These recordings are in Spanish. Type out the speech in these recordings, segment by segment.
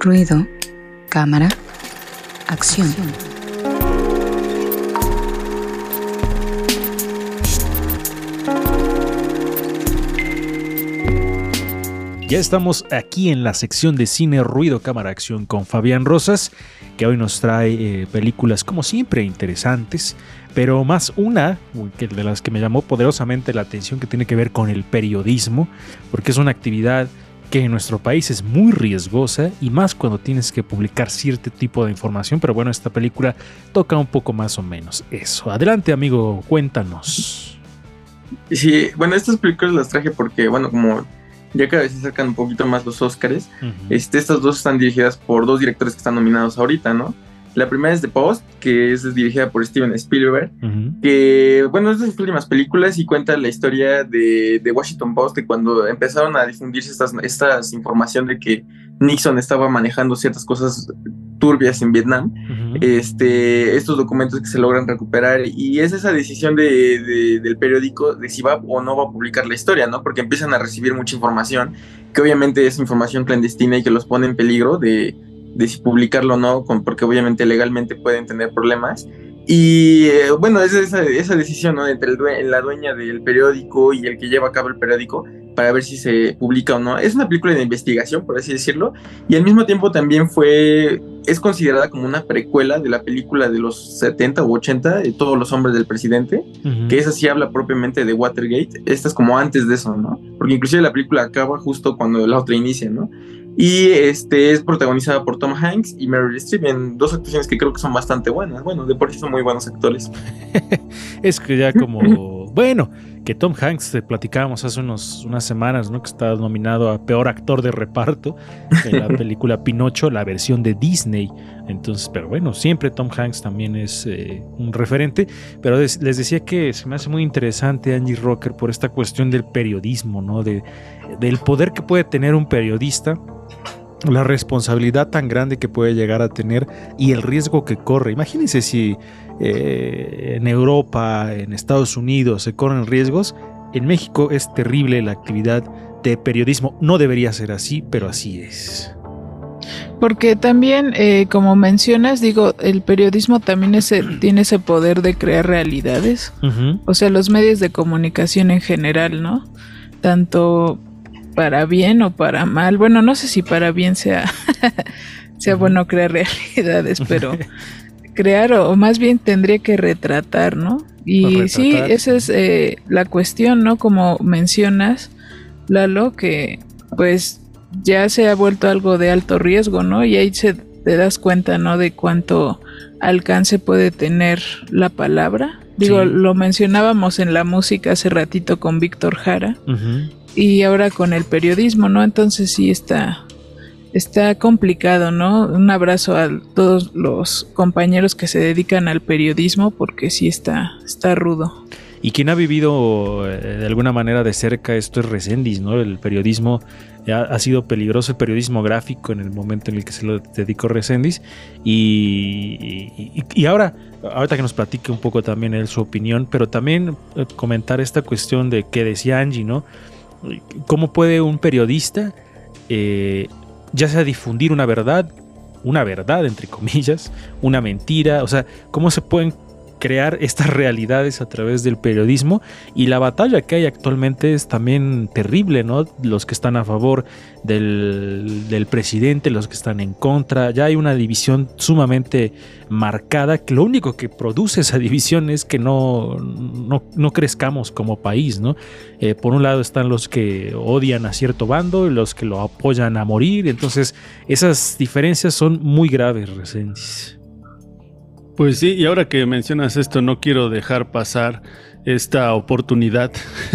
ruido, cámara, acción. Ya estamos aquí en la sección de cine, ruido, cámara, acción con Fabián Rosas, que hoy nos trae eh, películas como siempre interesantes, pero más una que de las que me llamó poderosamente la atención que tiene que ver con el periodismo, porque es una actividad que en nuestro país es muy riesgosa y más cuando tienes que publicar cierto tipo de información, pero bueno, esta película toca un poco más o menos eso. Adelante amigo, cuéntanos. Sí, bueno, estas películas las traje porque, bueno, como ya cada vez se acercan un poquito más los Oscars, este, estas dos están dirigidas por dos directores que están nominados ahorita, ¿no? La primera es The Post, que es dirigida por Steven Spielberg, que, bueno, es de sus últimas películas y cuenta la historia de, de Washington Post, de cuando empezaron a difundirse estas, estas información de que Nixon estaba manejando ciertas cosas turbias en Vietnam, este, estos documentos que se logran recuperar y es esa decisión de, del periódico de si va o no va a publicar la historia, ¿no? Porque empiezan a recibir mucha información, que obviamente es información clandestina y que los pone en peligro de, de si publicarlo o no, porque obviamente legalmente pueden tener problemas. Y eh, bueno, es esa, esa decisión ¿no? entre el la dueña del periódico y el que lleva a cabo el periódico para ver si se publica o no. Es una película de investigación, por así decirlo, y al mismo tiempo también fue, es considerada como una precuela de la película de los 70 u 80, de Todos los hombres del presidente, que esa sí habla propiamente de Watergate. Esta es como antes de eso, ¿no? Porque inclusive la película acaba justo cuando la otra inicia, ¿no? Y este es protagonizada por Tom Hanks y Meryl Streep en dos actuaciones que creo que son bastante buenas. Bueno, de por sí son muy buenos actores. es que ya como, bueno, que Tom Hanks te platicábamos hace unos, unas semanas, ¿no? Que está nominado a peor actor de reparto en la película Pinocho, la versión de Disney. Entonces, pero bueno, siempre Tom Hanks también es eh, un referente. Pero les decía que se me hace muy interesante Angie Rocker por esta cuestión del periodismo, ¿no? De, del poder que puede tener un periodista la responsabilidad tan grande que puede llegar a tener y el riesgo que corre. Imagínense si eh, en Europa, en Estados Unidos se corren riesgos. En México es terrible la actividad de periodismo. No debería ser así, pero así es. Porque también, eh, como mencionas, digo, el periodismo también tiene ese poder de crear realidades. O sea, los medios de comunicación en general, ¿no? Tanto para bien o para mal. Bueno, no sé si para bien sea, sea bueno crear realidades, pero crear o, más bien tendría que retratar, ¿no? Y sí, esa es eh, la cuestión, ¿no? Como mencionas, Lalo, que pues ya se ha vuelto algo de alto riesgo, ¿no? Y ahí se te das cuenta, ¿no? De cuánto alcance puede tener la palabra. Digo, lo mencionábamos en la música hace ratito con Víctor Jara y ahora con el periodismo, ¿no? Entonces sí está, está complicado, ¿no? Un abrazo a todos los compañeros que se dedican al periodismo porque sí está, está rudo. Y quien ha vivido eh, de alguna manera de cerca esto es Resendis, ¿no? El periodismo ha, sido peligroso, el periodismo gráfico en el momento en el que se lo dedicó Resendis. Y, y, ahora, ahorita que nos platique un poco también él su opinión, pero también eh, comentar esta cuestión de que decía Angie, ¿no? ¿Cómo puede un periodista, eh, ya sea difundir una verdad, una verdad entre comillas, una mentira, o sea, cómo se pueden crear estas realidades a través del periodismo y la batalla que hay actualmente es también terrible, ¿no? Los que están a favor del, presidente, los que están en contra, ya hay una división sumamente marcada que lo único que produce esa división es que no, no, crezcamos como país, ¿no? Eh, por un lado están los que odian a cierto bando y los que lo apoyan a morir, entonces esas diferencias son muy graves, Resendiz. Pues sí, y ahora que mencionas esto, no quiero dejar pasar esta oportunidad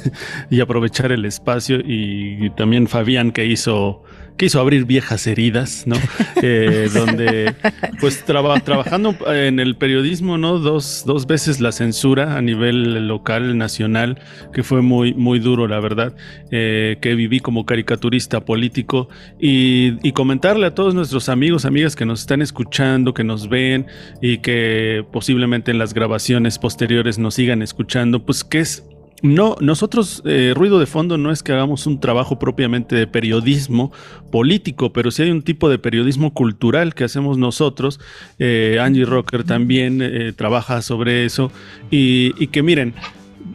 y aprovechar el espacio y, también Fabián que hizo quiso abrir viejas heridas, ¿no? Eh, donde, pues, trabajando en el periodismo, ¿no? Dos, dos veces la censura a nivel local, nacional, que fue muy, muy duro, la verdad, eh, que viví como caricaturista político y, y, comentarle a todos nuestros amigos, amigas que nos están escuchando, que nos ven y que posiblemente en las grabaciones posteriores nos sigan escuchando, pues que es no, nosotros, eh, Ruido de Fondo, no es que hagamos un trabajo propiamente de periodismo político, pero sí hay un tipo de periodismo cultural que hacemos nosotros. Eh, Angie Rocker también eh, trabaja sobre eso. Y, que miren,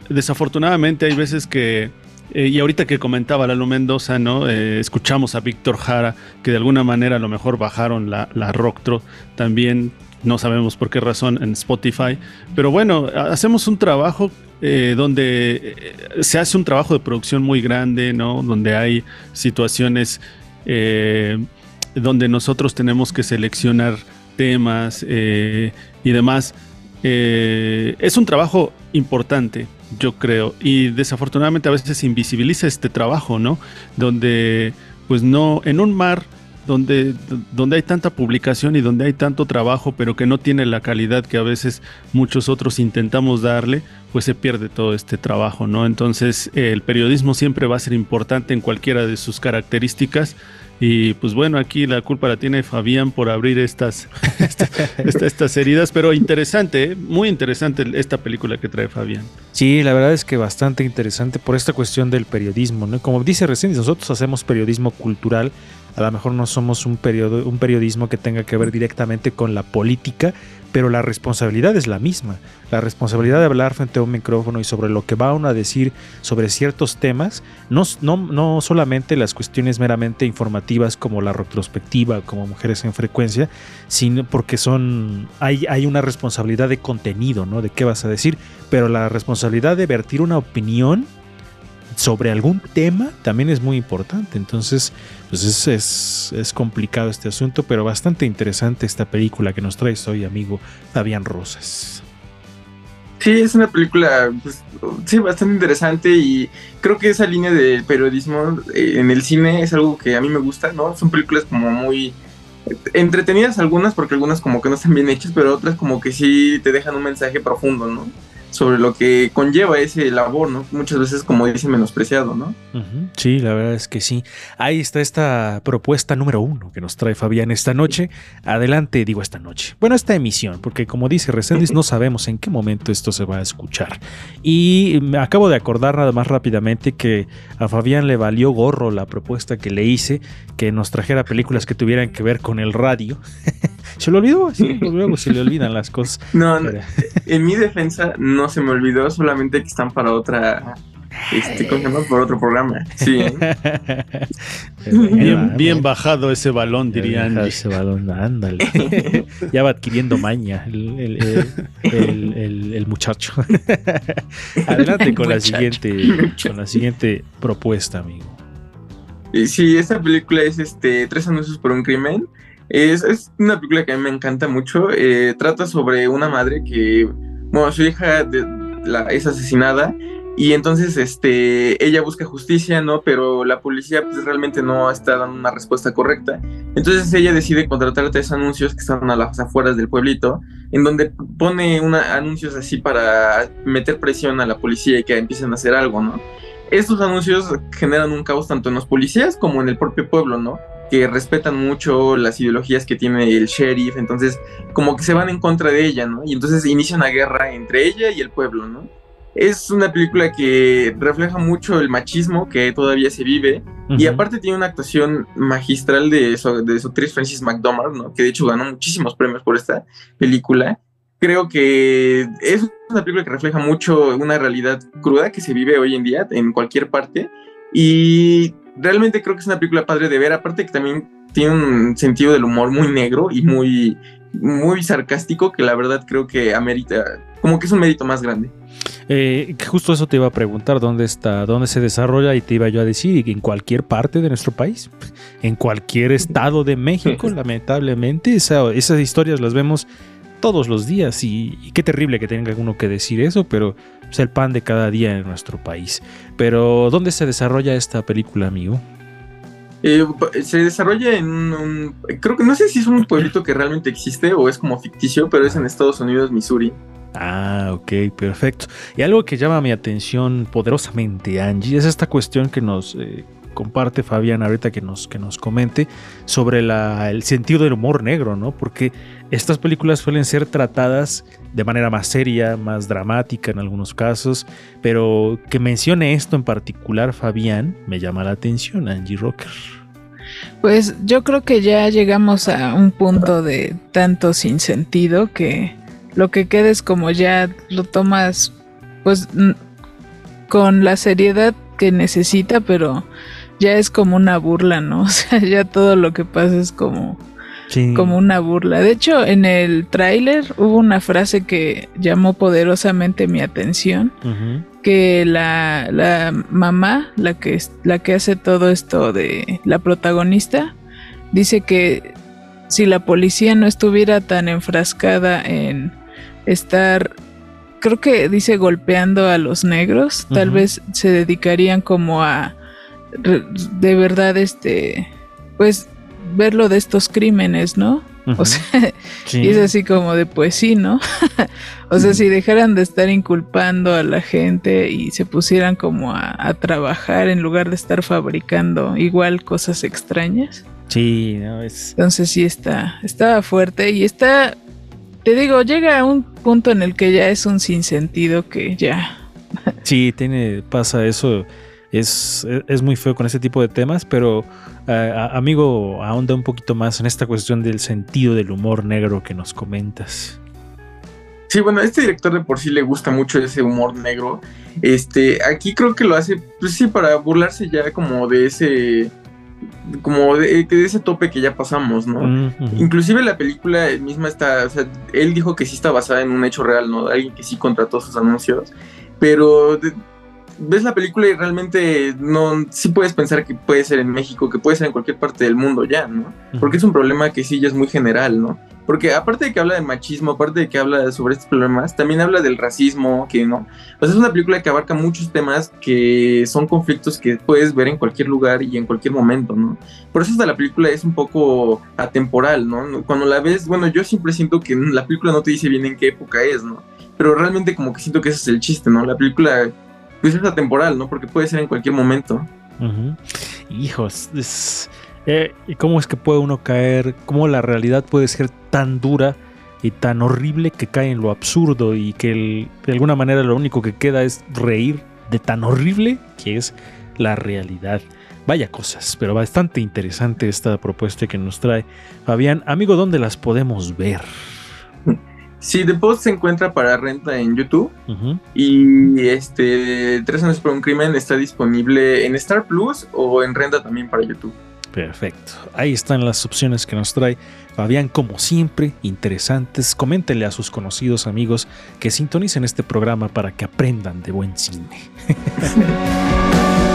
desafortunadamente hay veces que y ahorita que comentaba Lalo Mendoza, ¿no? escuchamos a Víctor Jara, que de alguna manera a lo mejor bajaron la, la Rocktro también, no sabemos por qué razón en Spotify. Pero bueno, hacemos un trabajo eh, donde eh, se hace un trabajo de producción muy grande, ¿no? Donde hay situaciones eh, donde nosotros tenemos que seleccionar temas y demás. es un trabajo importante, yo creo, y desafortunadamente a veces invisibiliza este trabajo, ¿no? Donde, pues no, en un mar donde, donde hay tanta publicación y donde hay tanto trabajo, pero que no tiene la calidad que a veces muchos otros intentamos darle, pues se pierde todo este trabajo, ¿no? Entonces el periodismo siempre va a ser importante en cualquiera de sus características. Y pues bueno, aquí la culpa la tiene Fabián por abrir estas, estas heridas, pero interesante, ¿eh? muy interesante esta película que trae Fabián. Sí, la verdad es que bastante interesante por esta cuestión del periodismo, ¿no? Como dice recién, nosotros hacemos periodismo cultural, a lo mejor no somos un, periodo, un periodismo que tenga que ver directamente con la política, pero la responsabilidad es la misma. La responsabilidad de hablar frente a un micrófono y sobre lo que va a decir sobre ciertos temas, no, no, no solamente las cuestiones meramente informativas como la retrospectiva, como Mujeres en Frecuencia, sino porque son, hay, hay una responsabilidad de contenido, ¿no? De qué vas a decir, pero la responsabilidad de vertir una opinión sobre algún tema también es muy importante. Entonces, pues es, es, complicado este asunto, pero bastante interesante esta película que nos trae hoy, amigo Fabián Rosas. Sí, es una película, pues, sí, bastante interesante y creo que esa línea de periodismo eh, en el cine es algo que a mí me gusta, ¿no? Son películas como muy entretenidas algunas porque algunas como que no están bien hechas, pero otras como que sí te dejan un mensaje profundo, ¿no? Sobre lo que conlleva ese labor, ¿no? Muchas veces, como dice, menospreciado, ¿no? Sí, la verdad es que sí. Ahí está esta propuesta número uno que nos trae Fabián esta noche. Adelante, digo esta noche. Bueno, esta emisión, porque como dice Resendiz, no sabemos en qué momento esto se va a escuchar. Y me acabo de acordar nada más rápidamente que a Fabián le valió gorro la propuesta que le hice, que nos trajera películas que tuvieran que ver con el radio. se lo olvidó, sí, luego se le olvidan las cosas. No, en mi defensa no se me olvidó, solamente que están para otra este, ¿cómo Por otro programa. Sí. bien, bajado ese balón, dirían. Ese balón, ándale. ya va adquiriendo maña el, el, muchacho. Adelante con la siguiente, con la siguiente propuesta, amigo. Sí, esta película es este Tres anuncios por un crimen. Es, es una película que a mí me encanta mucho. Eh, trata sobre una madre que, bueno, su hija es asesinada y entonces este, ella busca justicia, ¿no? Pero la policía pues, realmente no está dando una respuesta correcta. Entonces ella decide contratar tres anuncios que están a las afueras del pueblito, en donde pone una, anuncios así para meter presión a la policía y que empiecen a hacer algo, ¿no? Estos anuncios generan un caos tanto en los policías como en el propio pueblo, ¿no? Que respetan mucho las ideologías que tiene el sheriff, entonces como que se van en contra de ella, ¿no? Y entonces inicia una guerra entre ella y el pueblo, ¿no? Es una película que refleja mucho el machismo que todavía se vive y aparte tiene una actuación magistral de su, de su actriz Francis McDormand, ¿no? Que de hecho ganó muchísimos premios por esta película. Creo que es una película que refleja mucho una realidad cruda que se vive hoy en día en cualquier parte y realmente creo que es una película padre de ver, aparte que también tiene un sentido del humor muy negro y muy, muy sarcástico que la verdad creo que amerita, como que es un mérito más grande. Eh, justo eso te iba a preguntar, ¿dónde está, dónde se desarrolla? Y te iba yo a decir, en cualquier parte de nuestro país, en cualquier estado de México, lamentablemente, esas historias las vemos todos los días y, qué terrible que tenga uno que decir eso, pero es el pan de cada día en nuestro país. Pero ¿dónde se desarrolla esta película, amigo? Eh, se desarrolla en un, creo que no sé si es un pueblito que realmente existe o es como ficticio, pero es en Estados Unidos, Missouri. Ah, ok, perfecto. Y algo que llama mi atención poderosamente, Angie, es esta cuestión que nos, eh, comparte Fabián ahorita que nos, que nos comente sobre el sentido del humor negro, ¿no? Porque estas películas suelen ser tratadas de manera más seria, más dramática en algunos casos, pero que mencione esto en particular Fabián me llama la atención, Angie Rocker. Pues yo creo que ya llegamos a un punto de tanto sin sentido que lo que queda es como ya lo tomas pues con la seriedad que necesita, pero ya es como una burla, ¿no? O sea, ya todo lo que pasa es como, como una burla. De hecho, en el tráiler hubo una frase que llamó poderosamente mi atención, que la, la, mamá, la que, la que hace todo esto de la protagonista, dice que si la policía no estuviera tan enfrascada en estar creo que dice golpeando a los negros, tal vez se dedicarían como a de verdad este pues verlo de estos crímenes, ¿no? O sea, y es así como de pues sí, ¿no? o sea, si dejaran de estar inculpando a la gente y se pusieran como a, trabajar en lugar de estar fabricando igual cosas extrañas. Sí, no es. Entonces sí está, estaba fuerte y está te digo, llega a un punto en el que ya es un sinsentido que ya. Sí, tiene, pasa eso. Es, es muy feo con ese tipo de temas, pero eh, amigo, ahonda un poquito más en esta cuestión del sentido del humor negro que nos comentas. Sí, bueno, a este director de por sí le gusta mucho ese humor negro. Este, aquí creo que lo hace, pues sí, para burlarse ya como de ese como de, ese tope que ya pasamos, ¿no? Inclusive la película misma está, o sea, él dijo que sí está basada en un hecho real, ¿no? alguien que sí contrató sus anuncios, pero ves la película y realmente no, sí puedes pensar que puede ser en México, que puede ser en cualquier parte del mundo ya, ¿no? Porque es un problema que sí ya es muy general, ¿no? Porque aparte de que habla de machismo, aparte de que habla sobre estos problemas, también habla del racismo, que no. O sea, es una película que abarca muchos temas que son conflictos que puedes ver en cualquier lugar y en cualquier momento, ¿no? Por eso hasta la película es un poco atemporal, ¿no? Cuando la ves, bueno, yo siempre siento que la película no te dice bien en qué época es, ¿no? Pero realmente como que siento que ese es el chiste, ¿no? La película pues es atemporal, ¿no? Porque puede ser en cualquier momento. Hijos, eh, ¿y cómo es que puede uno caer? ¿Cómo la realidad puede ser tan dura y tan horrible que cae en lo absurdo y que de alguna manera lo único que queda es reír de tan horrible que es la realidad? Vaya cosas, pero bastante interesante esta propuesta que nos trae Fabián. Amigo, ¿dónde las podemos ver? Sí, The Post se encuentra para renta en YouTube. Y este Tres años por un crimen está disponible en Star Plus o en renta también para YouTube. Perfecto. Ahí están las opciones que nos trae Fabián, como siempre, interesantes. Coméntele a sus conocidos amigos que sintonicen este programa para que aprendan de buen cine.